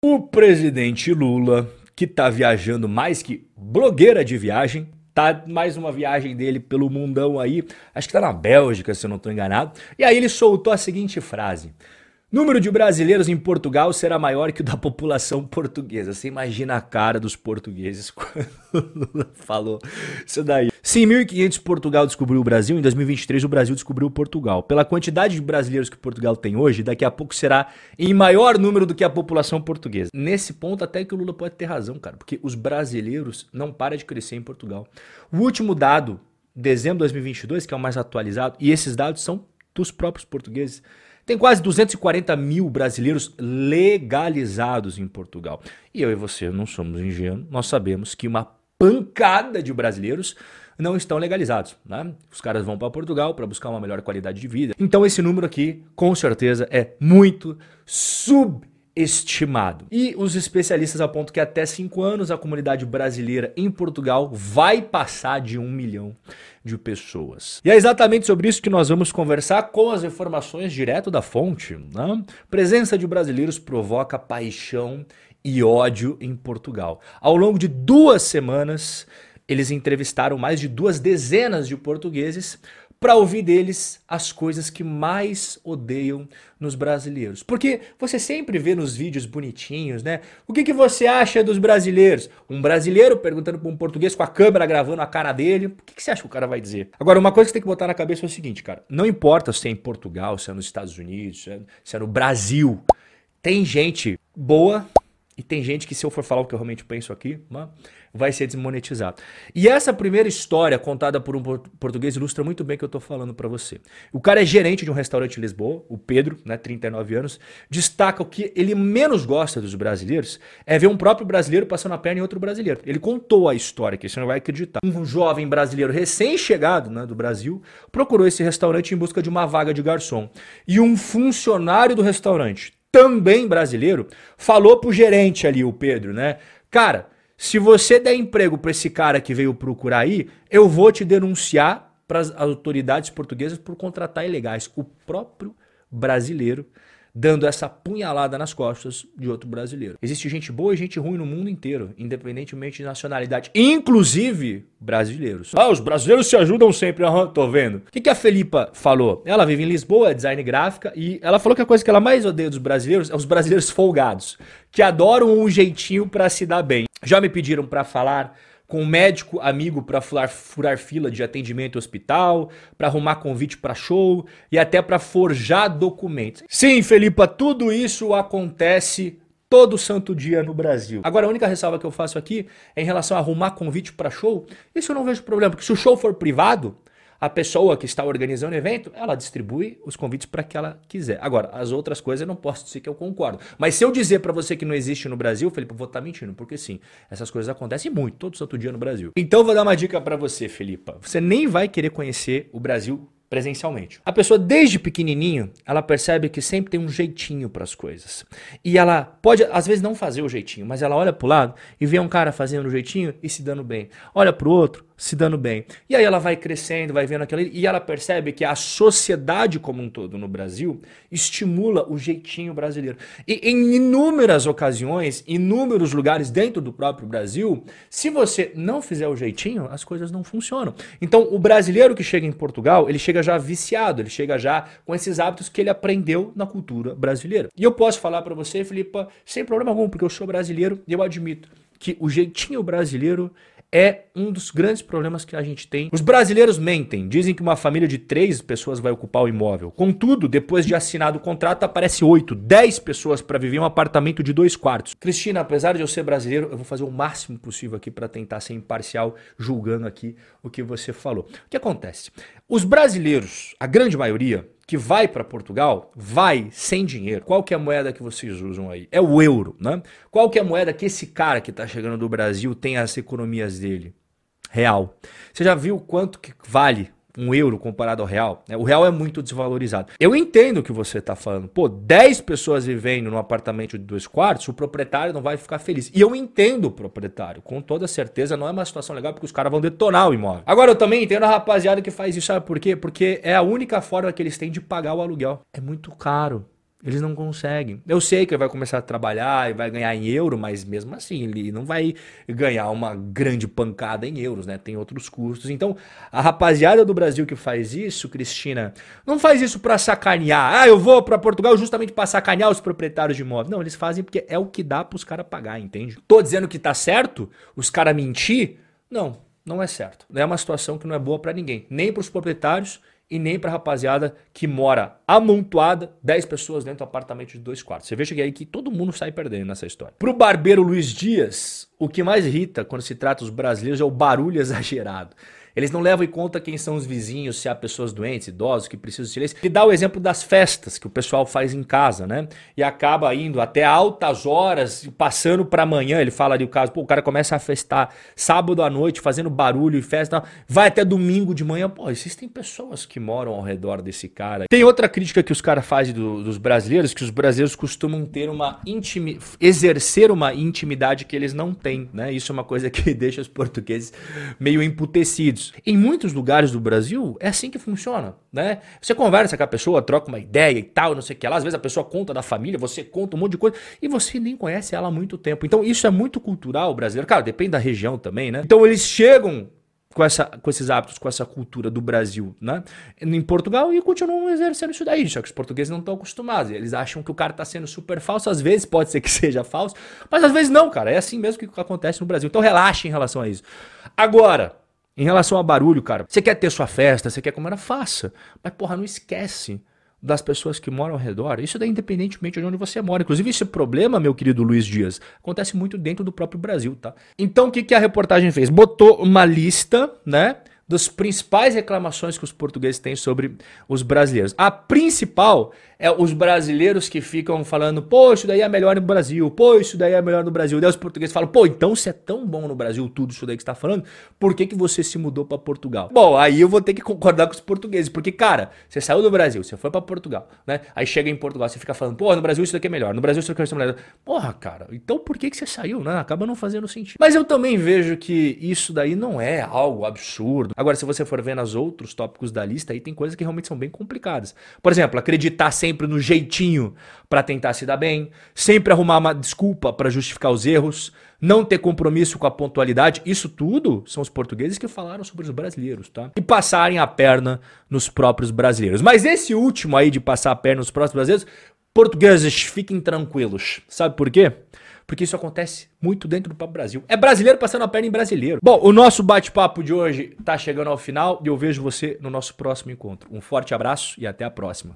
O presidente Lula, que tá viajando mais que blogueira de viagem, tá mais uma viagem dele pelo mundão aí, acho que tá na Bélgica, se eu não tô enganado. E aí ele soltou a seguinte frase: Número de brasileiros em Portugal será maior que o da população portuguesa. Você imagina a cara dos portugueses quando Lula falou isso daí. Se em 1500 Portugal descobriu o Brasil, em 2023 o Brasil descobriu Portugal. Pela quantidade de brasileiros que Portugal tem hoje, daqui a pouco será em maior número do que a população portuguesa. Nesse ponto até que o Lula pode ter razão, cara, porque os brasileiros não param de crescer em Portugal. O último dado, dezembro de 2022, que é o mais atualizado, e esses dados são dos próprios portugueses, tem quase 240 mil brasileiros legalizados em Portugal. E eu e você não somos ingênuos, nós sabemos que uma pancada de brasileiros não estão legalizados. Né? Os caras vão para Portugal para buscar uma melhor qualidade de vida. Então esse número aqui, com certeza, é muito sub estimado. E os especialistas apontam que até cinco anos a comunidade brasileira em Portugal vai passar de um milhão de pessoas. E é exatamente sobre isso que nós vamos conversar com as informações direto da fonte. Né? Presença de brasileiros provoca paixão e ódio em Portugal. Ao longo de duas semanas, eles entrevistaram mais de duas dezenas de portugueses para ouvir deles as coisas que mais odeiam nos brasileiros. Porque você sempre vê nos vídeos bonitinhos, né? O que, que você acha dos brasileiros? Um brasileiro perguntando para um português com a câmera gravando a cara dele. O que, que você acha que o cara vai dizer? Agora, uma coisa que você tem que botar na cabeça é o seguinte, cara. Não importa se é em Portugal, se é nos Estados Unidos, se é, se é no Brasil. Tem gente boa e tem gente que, se eu for falar o que eu realmente penso aqui, vai ser desmonetizado. E essa primeira história contada por um português ilustra muito bem o que eu estou falando para você. O cara é gerente de um restaurante em Lisboa, o Pedro, né, 39 anos, destaca o que ele menos gosta dos brasileiros é ver um próprio brasileiro passando a perna em outro brasileiro. Ele contou a história, que você não vai acreditar. Um jovem brasileiro recém-chegado né, do Brasil procurou esse restaurante em busca de uma vaga de garçom. E um funcionário do restaurante também brasileiro, falou pro gerente ali, o Pedro, né? Cara, se você der emprego para esse cara que veio procurar aí, eu vou te denunciar para as autoridades portuguesas por contratar ilegais. O próprio brasileiro dando essa punhalada nas costas de outro brasileiro. Existe gente boa e gente ruim no mundo inteiro, independentemente de nacionalidade, inclusive brasileiros. Ah, os brasileiros se ajudam sempre, aham, tô vendo. O que, que a Felipa falou? Ela vive em Lisboa, é design gráfica, e ela falou que a coisa que ela mais odeia dos brasileiros é os brasileiros folgados, que adoram um jeitinho para se dar bem. Já me pediram para falar com um médico amigo para furar, furar, fila de atendimento em hospital, para arrumar convite para show e até para forjar documentos. Sim, Felipa, tudo isso acontece todo santo dia no Brasil. Agora, a única ressalva que eu faço aqui é em relação a arrumar convite para show. Isso eu não vejo problema, porque se o show for privado, a pessoa que está organizando o evento, ela distribui os convites para que ela quiser. Agora, as outras coisas eu não posso dizer que eu concordo. Mas se eu dizer para você que não existe no Brasil, Felipe, eu vou estar tá mentindo, porque sim, essas coisas acontecem muito, todo santo dia no Brasil. Então, vou dar uma dica para você, Felipa. Você nem vai querer conhecer o Brasil presencialmente. A pessoa desde pequenininho, ela percebe que sempre tem um jeitinho para as coisas. E ela pode às vezes não fazer o jeitinho, mas ela olha para o lado e vê um cara fazendo o jeitinho e se dando bem. Olha para o outro, se dando bem. E aí ela vai crescendo, vai vendo aquilo e ela percebe que a sociedade como um todo no Brasil estimula o jeitinho brasileiro. E em inúmeras ocasiões, inúmeros lugares dentro do próprio Brasil, se você não fizer o jeitinho, as coisas não funcionam. Então, o brasileiro que chega em Portugal, ele chega já viciado, ele chega já com esses hábitos que ele aprendeu na cultura brasileira. E eu posso falar para você, Filipa, sem problema algum, porque eu sou brasileiro e eu admito que o jeitinho brasileiro é um dos grandes problemas que a gente tem. Os brasileiros mentem, dizem que uma família de três pessoas vai ocupar o imóvel. Contudo, depois de assinado o contrato, aparece oito, dez pessoas para viver em um apartamento de dois quartos. Cristina, apesar de eu ser brasileiro, eu vou fazer o máximo possível aqui para tentar ser imparcial, julgando aqui o que você falou. O que acontece? Os brasileiros, a grande maioria, que vai para Portugal, vai sem dinheiro. Qual que é a moeda que vocês usam aí? É o euro, né? Qual que é a moeda que esse cara que está chegando do Brasil tem as economias dele? Real. Você já viu quanto que vale um euro comparado ao real. Né? O real é muito desvalorizado. Eu entendo o que você está falando. Pô, 10 pessoas vivendo num apartamento de dois quartos, o proprietário não vai ficar feliz. E eu entendo o proprietário. Com toda certeza não é uma situação legal porque os caras vão detonar o imóvel. Agora eu também entendo a rapaziada que faz isso. Sabe por quê? Porque é a única forma que eles têm de pagar o aluguel. É muito caro Eles não conseguem. Eu sei que ele vai começar a trabalhar e vai ganhar em euro, mas mesmo assim ele não vai ganhar uma grande pancada em euros, né? Tem outros custos. Então, a rapaziada do Brasil que faz isso, Cristina, não faz isso para sacanear. Ah, eu vou para Portugal justamente para sacanear os proprietários de imóveis. Não, eles fazem porque é o que dá para os caras pagar, entende? Tô dizendo que tá certo? Os caras mentir? Não, não é certo. É uma situação que não é boa para ninguém, nem para os proprietários e nem para rapaziada que mora amontoada, 10 pessoas dentro do apartamento de dois quartos. Você veja que aí que todo mundo sai perdendo nessa história. Pro barbeiro Luiz Dias, o que mais irrita quando se trata dos brasileiros é o barulho exagerado. Eles não levam em conta quem são os vizinhos, se há pessoas doentes, idosos que precisam de silêncio. E dá o exemplo das festas que o pessoal faz em casa, né? E acaba indo até altas horas, passando para amanhã. Ele fala ali o caso, pô, o cara começa a festar sábado à noite, fazendo barulho e festa, vai até domingo de manhã. Pô, existem pessoas que moram ao redor desse cara. Tem outra crítica que os caras fazem do, dos brasileiros, que os brasileiros costumam ter uma intimidade, exercer uma intimidade que eles não têm, né? Isso é uma coisa que deixa os portugueses meio emputecidos. Em muitos lugares do Brasil é assim que funciona, né? Você conversa com a pessoa, troca uma ideia e tal, não sei o que lá. Às vezes a pessoa conta da família, você conta um monte de coisa e você nem conhece ela há muito tempo. Então isso é muito cultural brasileiro. Cara, depende da região também, né? Então eles chegam com, essa, com esses hábitos, com essa cultura do Brasil, né? Em Portugal e continuam exercendo isso daí. Só que os portugueses não estão acostumados. Eles acham que o cara está sendo super falso. Às vezes pode ser que seja falso, mas às vezes não, cara. É assim mesmo que acontece no Brasil. Então relaxe em relação a isso. Agora, em relação a barulho, cara, você quer ter sua festa, você quer comer, faça. Mas, porra, não esquece das pessoas que moram ao redor. Isso daí independentemente de onde você mora. Inclusive, esse problema, meu querido Luiz Dias, acontece muito dentro do próprio Brasil, tá? Então, o que, que a reportagem fez? Botou uma lista, né? das principais reclamações que os portugueses têm sobre os brasileiros. A principal é os brasileiros que ficam falando, pô, isso daí é melhor no Brasil, pô, isso daí é melhor no Brasil. Daí os portugueses falam, pô, então se é tão bom no Brasil tudo isso daí que está falando, por que, que você se mudou para Portugal? Bom, aí eu vou ter que concordar com os portugueses, porque, cara, você saiu do Brasil, você foi para Portugal, né? Aí chega em Portugal, você fica falando, pô, no Brasil isso daqui é melhor, no Brasil isso daqui é melhor. Porra, cara, então por que, que você saiu, né? Acaba não fazendo sentido. Mas eu também vejo que isso daí não é algo absurdo. Agora, se você for ver nos outros tópicos da lista, aí tem coisas que realmente são bem complicadas. Por exemplo, acreditar sempre no jeitinho para tentar se dar bem, sempre arrumar uma desculpa para justificar os erros, não ter compromisso com a pontualidade. Isso tudo são os portugueses que falaram sobre os brasileiros, tá? E passarem a perna nos próprios brasileiros. Mas esse último aí de passar a perna nos próprios brasileiros, portugueses, fiquem tranquilos. Sabe por quê? porque isso acontece muito dentro do Papo Brasil. É brasileiro passando a perna em brasileiro. Bom, o nosso bate-papo de hoje está chegando ao final e eu vejo você no nosso próximo encontro. Um forte abraço e até a próxima.